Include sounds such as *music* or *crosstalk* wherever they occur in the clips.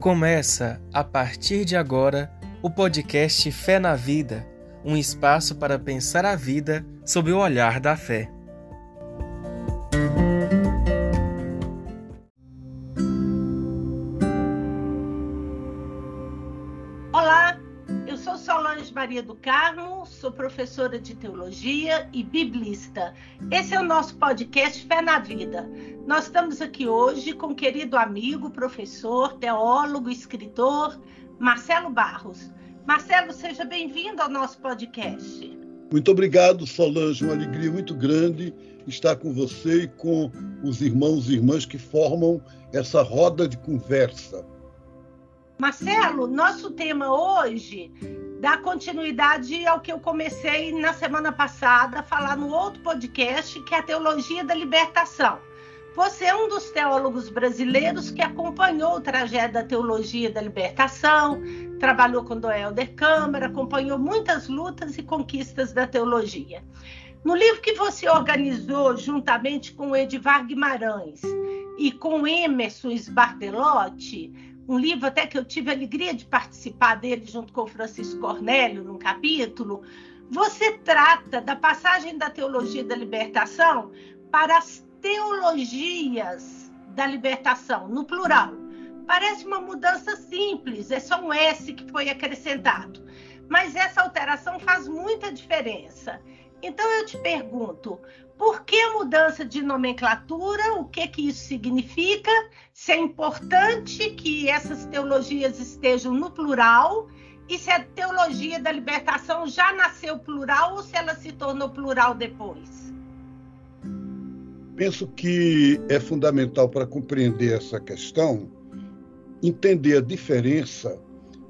Começa, a partir de agora, o podcast Fé na Vida um espaço para pensar a vida sob o olhar da fé. Maria do Carmo, sou professora de teologia e biblista. Esse é o nosso podcast Fé na Vida. Nós estamos aqui hoje com o querido amigo, professor, teólogo, escritor, Marcelo Barros. Marcelo, seja bem-vindo ao nosso podcast. Muito obrigado, Solange. Uma alegria muito grande estar com você e com os irmãos e irmãs que formam essa roda de conversa. Marcelo, nosso tema hoje dá continuidade ao que eu comecei na semana passada falar no outro podcast, que é a teologia da libertação. Você é um dos teólogos brasileiros que acompanhou o trajeto da teologia da libertação, trabalhou com Doelder Câmara, acompanhou muitas lutas e conquistas da teologia. No livro que você organizou juntamente com Edivar Guimarães e com Emerson Sbartelotti, um livro até que eu tive a alegria de participar dele junto com Francisco Cornélio, num capítulo, você trata da passagem da teologia da libertação para as teologias da libertação, no plural. Parece uma mudança simples, é só um S que foi acrescentado. Mas essa alteração faz muita diferença. Então eu te pergunto, por que a mudança de nomenclatura? O que que isso significa? Se é importante que essas teologias estejam no plural e se a teologia da libertação já nasceu plural ou se ela se tornou plural depois? Penso que é fundamental para compreender essa questão entender a diferença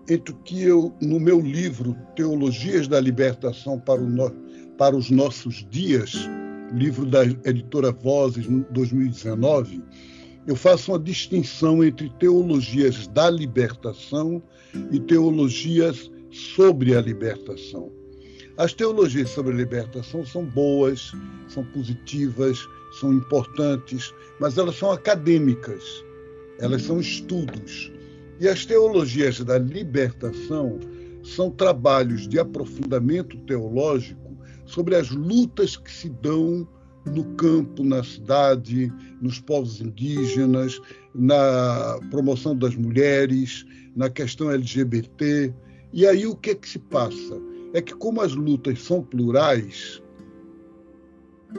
entre o que eu, no meu livro Teologias da Libertação para, no, para os Nossos Dias, livro da editora Vozes, 2019, eu faço uma distinção entre teologias da libertação e teologias sobre a libertação. As teologias sobre a libertação são boas, são positivas, são importantes, mas elas são acadêmicas, elas são estudos. E as teologias da libertação são trabalhos de aprofundamento teológico sobre as lutas que se dão no campo, na cidade, nos povos indígenas, na promoção das mulheres, na questão LGBT. E aí o que é que se passa? É que como as lutas são plurais,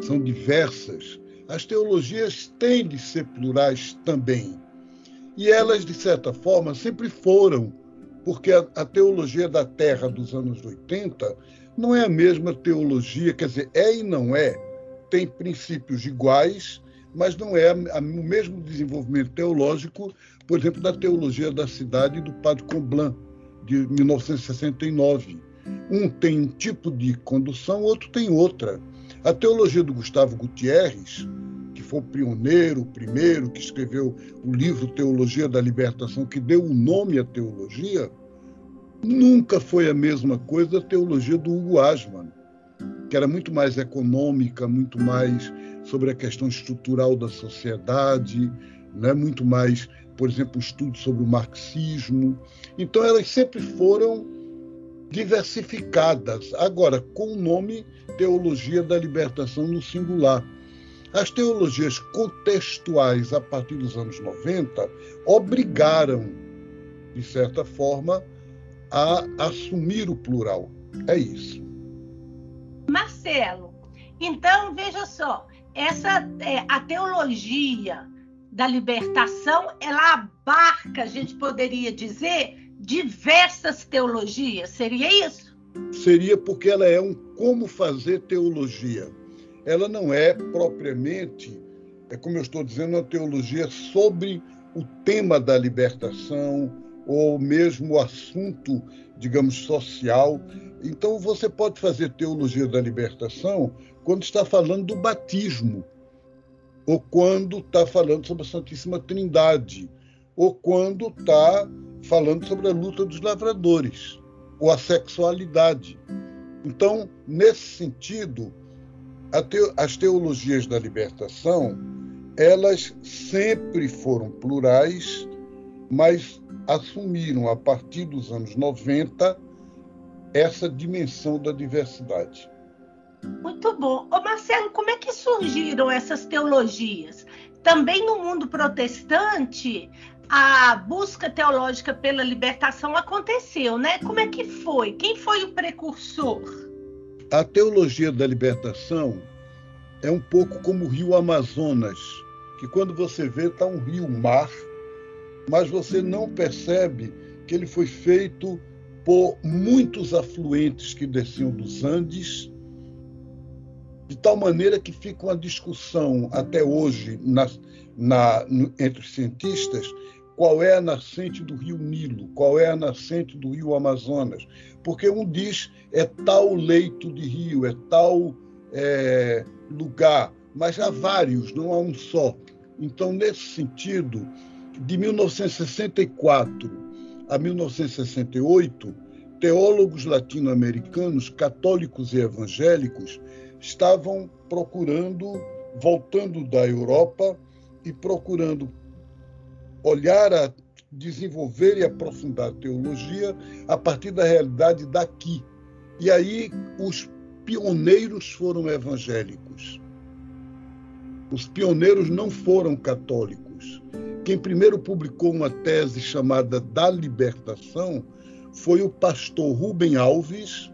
são diversas, as teologias têm de ser plurais também. E elas, de certa forma, sempre foram, porque a, a teologia da Terra dos anos 80 não é a mesma teologia, quer dizer, é e não é. Tem princípios iguais, mas não é o mesmo desenvolvimento teológico, por exemplo, da teologia da cidade do Padre Comblan, de 1969. Um tem um tipo de condução, outro tem outra. A teologia do Gustavo Gutierrez, que foi o pioneiro, o primeiro que escreveu o livro Teologia da Libertação, que deu o nome à teologia, nunca foi a mesma coisa da teologia do Hugo Asman, que era muito mais econômica, muito mais sobre a questão estrutural da sociedade, né? muito mais, por exemplo, estudo sobre o marxismo. Então, elas sempre foram diversificadas, agora com o nome Teologia da Libertação no singular. As teologias contextuais a partir dos anos 90 obrigaram, de certa forma, a assumir o plural. É isso. Marcelo, então veja só, essa é, a teologia da libertação, ela abarca, a gente poderia dizer, diversas teologias, seria isso? Seria porque ela é um como fazer teologia. Ela não é propriamente, é como eu estou dizendo, uma teologia sobre o tema da libertação ou mesmo assunto, digamos, social. Então você pode fazer teologia da libertação quando está falando do batismo, ou quando está falando sobre a Santíssima Trindade, ou quando está falando sobre a luta dos lavradores ou a sexualidade. Então, nesse sentido, as teologias da libertação, elas sempre foram plurais mas assumiram a partir dos anos 90 essa dimensão da diversidade. Muito bom. Ô Marcelo, como é que surgiram essas teologias? Também no mundo protestante, a busca teológica pela libertação aconteceu, né? Como é que foi? Quem foi o precursor? A teologia da libertação é um pouco como o rio Amazonas, que quando você vê está um rio-mar, mas você não percebe que ele foi feito por muitos afluentes que desciam dos Andes, de tal maneira que fica uma discussão até hoje na, na, entre os cientistas qual é a nascente do rio Nilo, qual é a nascente do rio Amazonas, porque um diz é tal leito de rio, é tal é, lugar, mas há vários, não há um só. Então, nesse sentido, de 1964 a 1968, teólogos latino-americanos, católicos e evangélicos, estavam procurando, voltando da Europa e procurando olhar a desenvolver e aprofundar a teologia a partir da realidade daqui. E aí os pioneiros foram evangélicos. Os pioneiros não foram católicos. Quem primeiro publicou uma tese chamada Da Libertação foi o pastor Rubem Alves,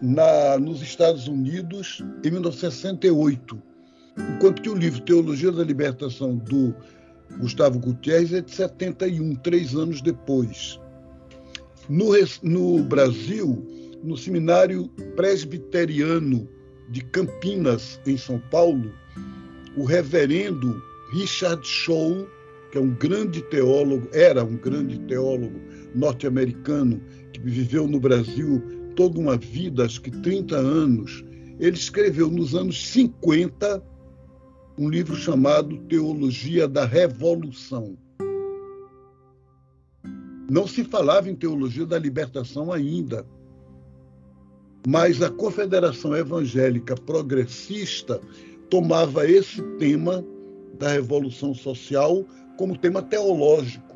na, nos Estados Unidos, em 1968. Enquanto que o livro Teologia da Libertação, do Gustavo Gutierrez é de 71, três anos depois. No, no Brasil, no Seminário Presbiteriano de Campinas, em São Paulo, o reverendo Richard Shaw, que é um grande teólogo, era um grande teólogo norte-americano, que viveu no Brasil toda uma vida, acho que 30 anos, ele escreveu nos anos 50 um livro chamado Teologia da Revolução. Não se falava em teologia da libertação ainda, mas a Confederação Evangélica Progressista tomava esse tema da revolução social como tema teológico.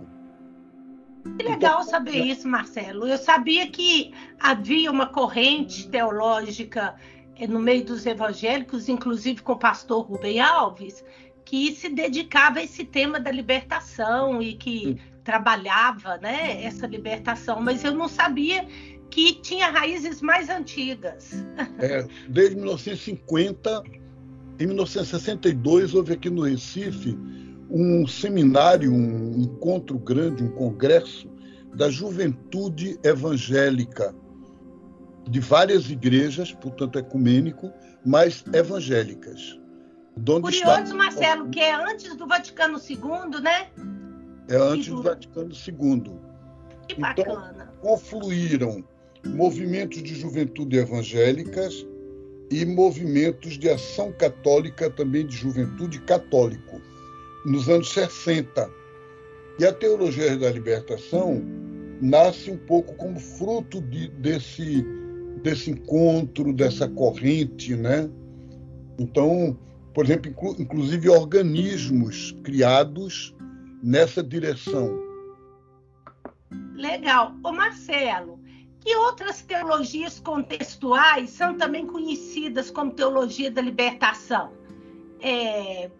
Que legal então, saber isso, Marcelo. Eu sabia que havia uma corrente teológica é, no meio dos evangélicos, inclusive com o pastor Rubem Alves, que se dedicava a esse tema da libertação e que trabalhava né, essa libertação, mas eu não sabia que tinha raízes mais antigas. *laughs* É, desde 1950, em 1962, houve aqui no Recife um seminário, um encontro grande, um congresso da juventude evangélica de várias igrejas, portanto ecumênico, mas evangélicas. Curioso, está... Marcelo, que é antes do Vaticano II, né? É antes do Vaticano II. Que então, bacana. Confluíram movimentos de juventude evangélicas e movimentos de ação católica, também de juventude católico, nos anos 60. E a teologia da libertação nasce um pouco como fruto de, desse desse encontro, dessa corrente, né? Então, por exemplo, inclu inclusive organismos criados nessa direção. Legal. Ô Marcelo, que outras teologias contextuais são também conhecidas como teologia da libertação? É,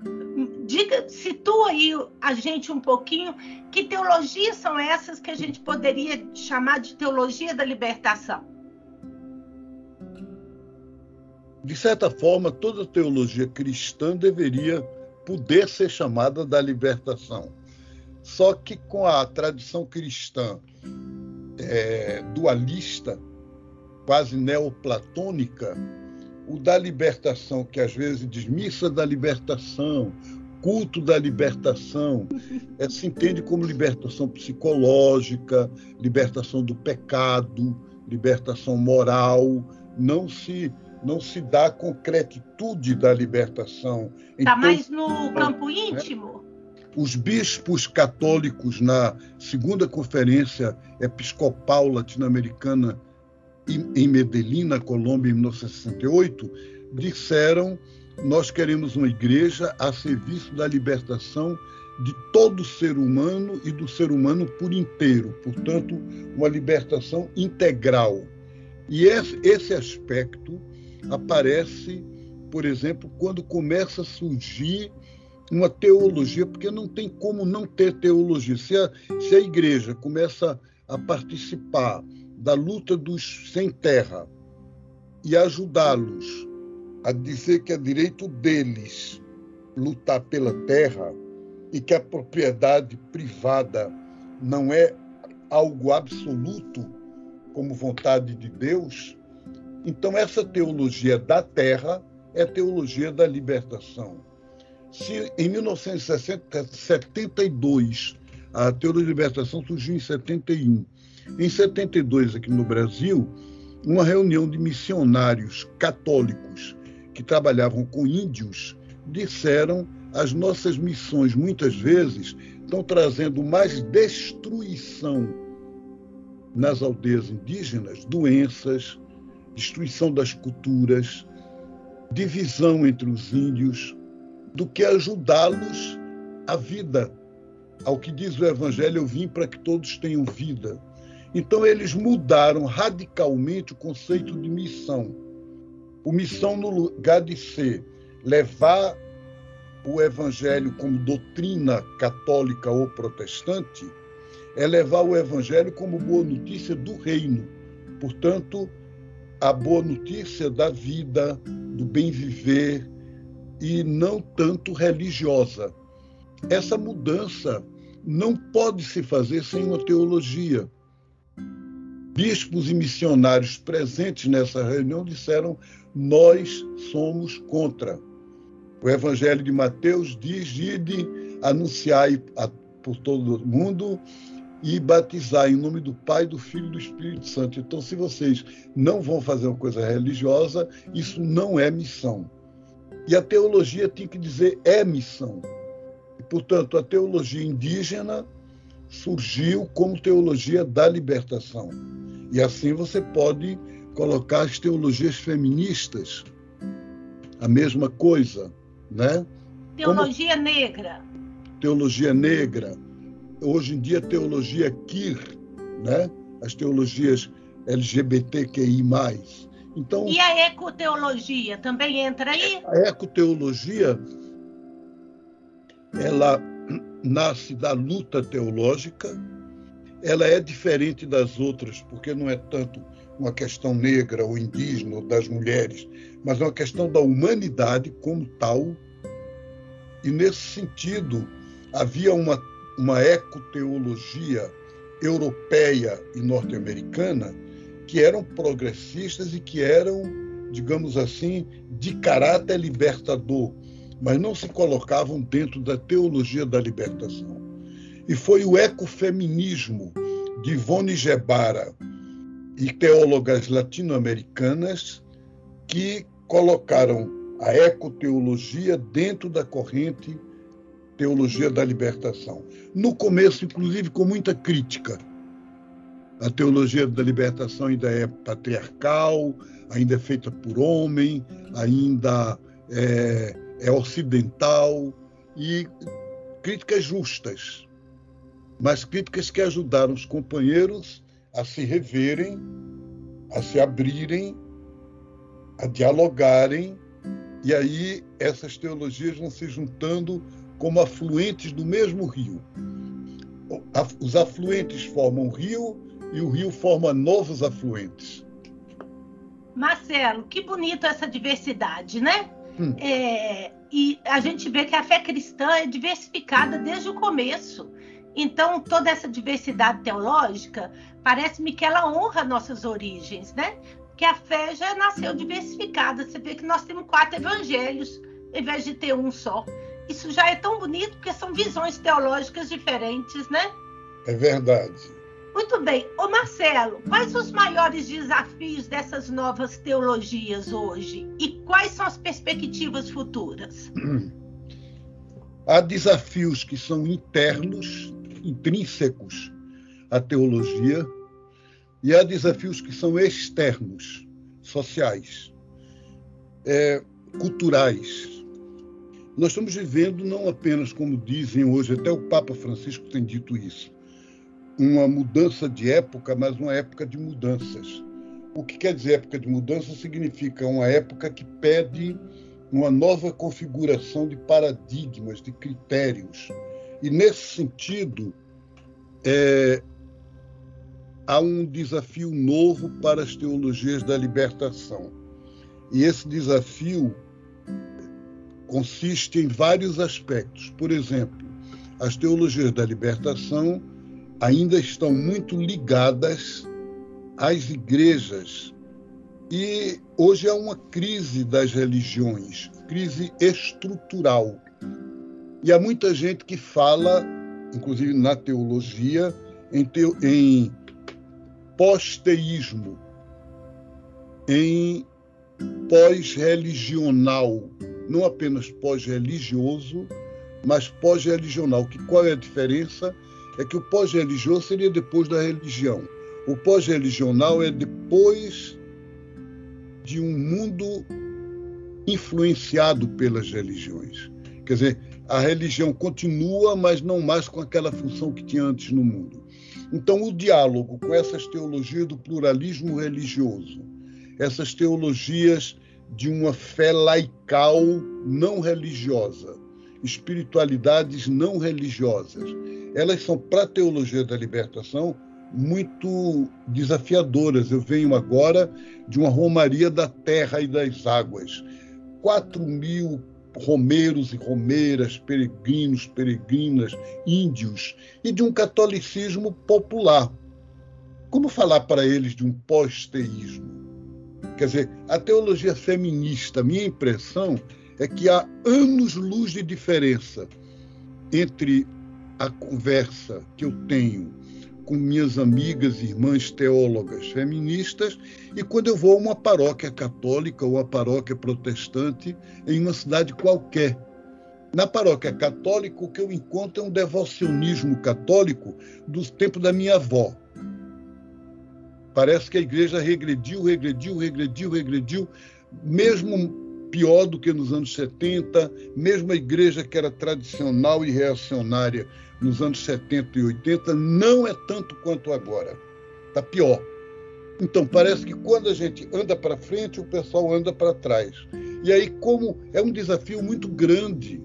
diga, situa aí a gente um pouquinho que teologias são essas que a gente poderia chamar de teologia da libertação? De certa forma, toda teologia cristã deveria poder ser chamada da libertação. Só que com a tradição cristã é, dualista, quase neoplatônica, o da libertação, que às vezes diz missa da libertação, culto da libertação, é, se entende como libertação psicológica, libertação do pecado, libertação moral, não se não se dá a concretitude da libertação. Está mais no campo né? íntimo? Os bispos católicos, na segunda conferência episcopal latino-americana em Medellín, na Colômbia, em 1968, disseram nós queremos uma igreja a serviço da libertação de todo ser humano e do ser humano por inteiro, portanto, uma libertação integral. E esse aspecto aparece, por exemplo, quando começa a surgir uma teologia, porque não tem como não ter teologia. Se a, se a igreja começa a participar da luta dos sem terra e ajudá-los a dizer que é direito deles lutar pela terra e que a propriedade privada não é algo absoluto como vontade de Deus, então essa teologia da terra é teologia da libertação. Se em 1972 a teologia da libertação surgiu em 71, em 72 aqui no Brasil, uma reunião de missionários católicos que trabalhavam com índios disseram as nossas missões muitas vezes estão trazendo mais destruição nas aldeias indígenas, doenças, destruição das culturas, divisão entre os índios, do que ajudá-los à vida. Ao que diz o Evangelho, eu vim para que todos tenham vida. Então, eles mudaram radicalmente o conceito de missão. O missão, no lugar de ser levar o evangelho como doutrina católica ou protestante, é levar o evangelho como boa notícia do reino. Portanto, a boa notícia da vida, do bem viver e não tanto religiosa. Essa mudança não pode se fazer sem uma teologia. Bispos e missionários presentes nessa reunião disseram: nós somos contra. O Evangelho de Mateus diz: ide, anunciai por todo o mundo e batizar em nome do Pai, do Filho e do Espírito Santo. Então, se vocês não vão fazer uma coisa religiosa, isso não é missão. E a teologia tem que dizer é missão. E, portanto, a teologia indígena surgiu como teologia da libertação. E assim você pode colocar as teologias feministas, a mesma coisa né? Teologia Como... negra. Teologia negra. Hoje em dia, teologia queer, né? As teologias LGBTQI+. Então, e a ecoteologia também entra aí? A ecoteologia ela nasce da luta teológica, ela é diferente das outras, porque não é tanto uma questão negra ou indígena ou das mulheres, mas é uma questão da humanidade como tal. E nesse sentido, havia uma, uma ecoteologia europeia e norte-americana que eram progressistas e que eram, digamos assim, de caráter libertador, mas não se colocavam dentro da teologia da libertação. E foi o ecofeminismo de Ivone Gebara e teólogas latino-americanas que colocaram a ecoteologia dentro da corrente teologia da libertação. No começo, inclusive, com muita crítica. A teologia da libertação ainda é patriarcal, ainda é feita por homem, ainda é, é ocidental e críticas justas, mas críticas que ajudaram os companheiros a se reverem, a se abrirem, a dialogarem, e aí essas teologias vão se juntando como afluentes do mesmo rio. Os afluentes formam o rio e o rio forma novos afluentes. Marcelo, que bonito essa diversidade, né? Hum. É, e a gente vê que a fé cristã é diversificada desde o começo. Então, toda essa diversidade teológica, parece-me que ela honra nossas origens, né? Que a fé já nasceu diversificada. Você vê que nós temos quatro evangelhos, em vez de ter um só. Isso já é tão bonito porque são visões teológicas diferentes, né? É verdade. Muito bem. Ô Marcelo, quais os maiores desafios dessas novas teologias hoje? E quais são as perspectivas futuras? Há desafios que são internos intrínsecos à teologia e há desafios que são externos, sociais. É, culturais. Nós estamos vivendo não apenas, como dizem hoje, até o Papa Francisco tem dito isso, uma mudança de época, mas uma época de mudanças. O que quer dizer época de mudança significa uma época que pede uma nova configuração de paradigmas, de critérios. E, nesse sentido, é, há um desafio novo para as teologias da libertação. E esse desafio consiste em vários aspectos. Por exemplo, as teologias da libertação ainda estão muito ligadas às igrejas. E hoje há uma crise das religiões, crise estrutural. E há muita gente que fala, inclusive na teologia, em, em pós-teísmo, em pós-religional, não apenas pós-religioso, mas pós-religional. Que qual é a diferença? É que o pós-religioso seria depois da religião. O pós-religional é depois de um mundo influenciado pelas religiões. Quer dizer, a religião continua, mas não mais com aquela função que tinha antes no mundo. Então, o diálogo com essas teologias do pluralismo religioso, essas teologias de uma fé laical não religiosa, espiritualidades não religiosas. Elas são, para a teologia da libertação, muito desafiadoras. Eu venho agora de uma romaria da terra e das águas. Quatro mil romeiros e romeiras, peregrinos, peregrinas, índios, e de um catolicismo popular. Como falar para eles de um pós-teísmo? Quer dizer, a teologia feminista, minha impressão é que há anos-luz de diferença entre a conversa que eu tenho com minhas amigas irmãs teólogas feministas e quando eu vou a uma paróquia católica ou a paróquia protestante em uma cidade qualquer. Na paróquia católica, o que eu encontro é um devocionismo católico do tempo da minha avó. Parece que a igreja regrediu, regrediu, regrediu, regrediu, mesmo pior do que nos anos 70, mesmo a igreja que era tradicional e reacionária nos anos 70 e 80, não é tanto quanto agora. Está pior. Então, parece que quando a gente anda para frente, o pessoal anda para trás. E aí, como é um desafio muito grande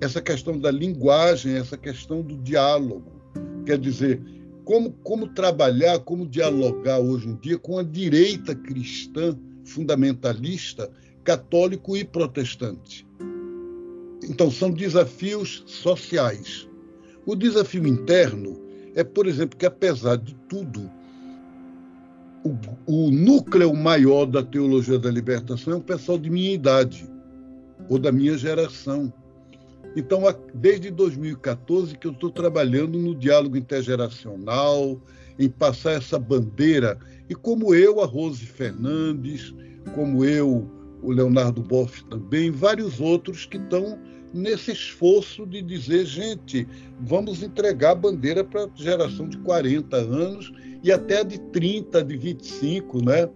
essa questão da linguagem, essa questão do diálogo. Quer dizer, como, como trabalhar, como dialogar hoje em dia com a direita cristã fundamentalista, católico e protestante. Então, são desafios sociais. O desafio interno é, por exemplo, que apesar de tudo, o, o núcleo maior da teologia da libertação é o pessoal de minha idade ou da minha geração então, desde 2014 que eu estou trabalhando no diálogo intergeracional, em passar essa bandeira. E como eu, a Rose Fernandes, como eu, o Leonardo Boff também, vários outros que estão nesse esforço de dizer, gente, vamos entregar a bandeira para a geração de 40 anos e até a de 30, de 25, né?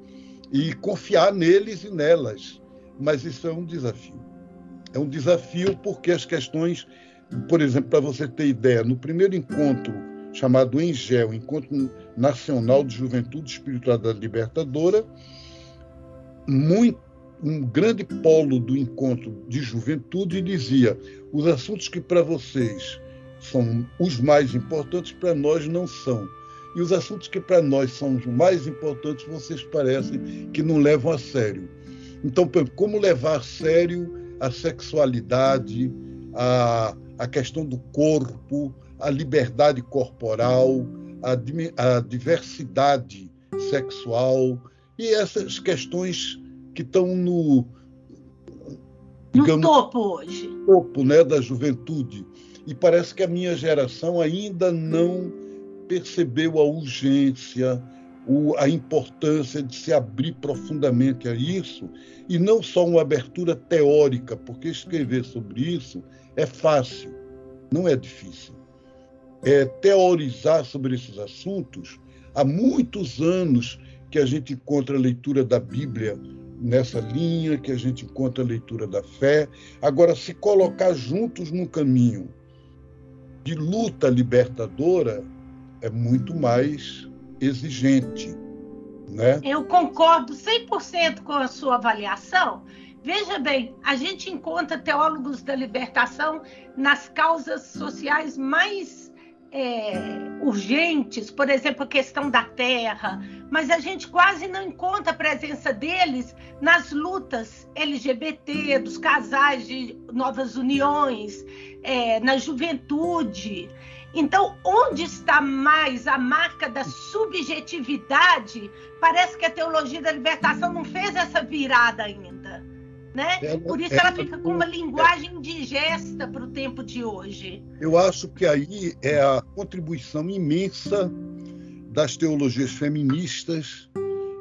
E confiar neles e nelas. Mas isso é um desafio. É um desafio porque as questões, por exemplo, para você ter ideia, no primeiro encontro chamado Engel, Encontro Nacional de Juventude Espiritualidade Libertadora, muito, um grande polo do encontro de juventude dizia: os assuntos que para vocês são os mais importantes, para nós não são. E os assuntos que para nós são os mais importantes, vocês parecem que não levam a sério. Então, como levar a sério a sexualidade, a, a questão do corpo, a liberdade corporal, a, a diversidade sexual e essas questões que estão no digamos, no topo hoje, topo, né, da juventude. E parece que a minha geração ainda não percebeu a urgência, o, a importância de se abrir profundamente a isso, e não só uma abertura teórica, porque escrever sobre isso é fácil, não é difícil. É teorizar sobre esses assuntos há muitos anos que a gente encontra a leitura da Bíblia nessa linha, que a gente encontra a leitura da fé. Agora, se colocar juntos no caminho de luta libertadora, é muito mais exigente. Né? Eu concordo 100% com a sua avaliação. Veja bem, a gente encontra teólogos da libertação nas causas sociais mais é, urgentes, por exemplo, a questão da terra, mas a gente quase não encontra a presença deles nas lutas LGBT, dos casais de novas uniões, é, na juventude. Então, onde está mais a marca da subjetividade? Parece que a teologia da libertação não fez essa virada ainda né? Ela, Por isso ela, ela fica com uma linguagem indigesta para o tempo de hoje. Eu acho que aí é a contribuição imensa das teologias feministas,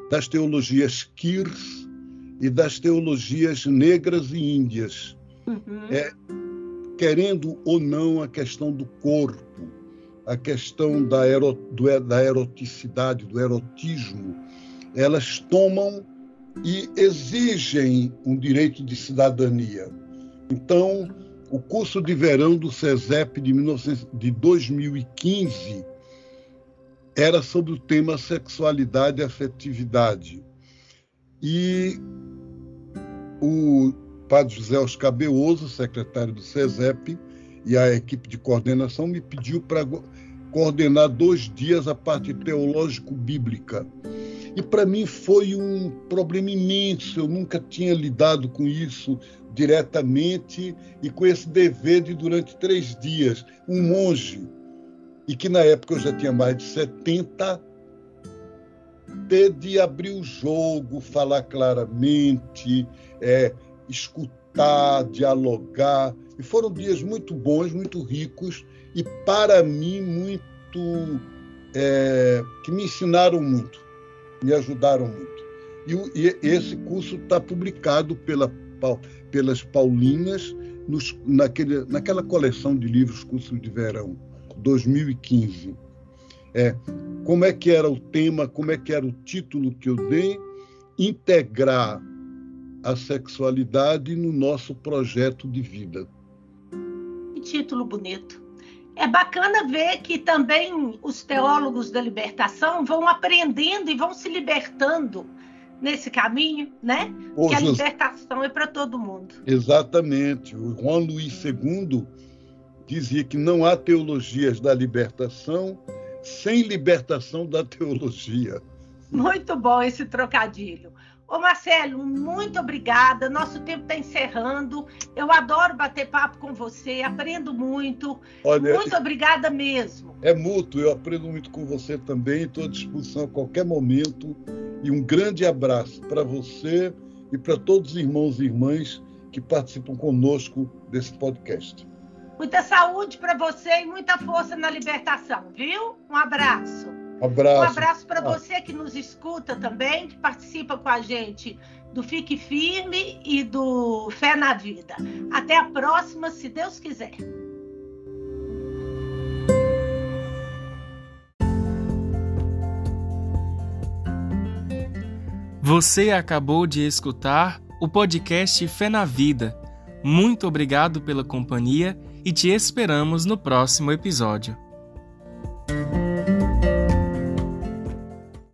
das teologias queers e das teologias negras e índias. Uhum. É, querendo ou não a questão do corpo, a questão da, ero, do, da eroticidade, do erotismo, elas tomam e exigem um direito de cidadania. Então, o curso de verão do CESEP de, 19, de 2015 era sobre o tema sexualidade e afetividade. E o padre José Oscar Beoso, secretário do CESEP, e a equipe de coordenação me pediu para coordenar dois dias a parte teológico-bíblica. E para mim foi um problema imenso, eu nunca tinha lidado com isso diretamente e com esse dever de, durante três dias, um monge, e que na época eu já tinha mais de 70, ter de abrir o jogo, falar claramente, é, escutar, dialogar. E foram dias muito bons, muito ricos e, para mim, muito. É, que me ensinaram muito me ajudaram muito. E, e esse curso está publicado pela, pelas Paulinhas nos, naquele, naquela coleção de livros Curso de Verão, 2015. É, como é que era o tema, como é que era o título que eu dei? Integrar a sexualidade no nosso projeto de vida. Que título bonito é bacana ver que também os teólogos da libertação vão aprendendo e vão se libertando nesse caminho, né? Ô, que a libertação é para todo mundo. Exatamente. O Juan Luís II dizia que não há teologias da libertação sem libertação da teologia. Muito bom esse trocadilho. Ô Marcelo, muito obrigada. Nosso tempo está encerrando. Eu adoro bater papo com você, aprendo muito. Olha, muito obrigada mesmo. É mútuo, eu aprendo muito com você também. Estou à disposição a qualquer momento. E um grande abraço para você e para todos os irmãos e irmãs que participam conosco desse podcast. Muita saúde para você e muita força na libertação, viu? Um abraço. Um abraço. Um abraço para você que nos escuta também, que participa com a gente do Fique Firme e do Fé na Vida. Até a próxima, se Deus quiser. Você acabou de escutar o podcast Fé na Vida. Muito obrigado pela companhia e te esperamos no próximo episódio.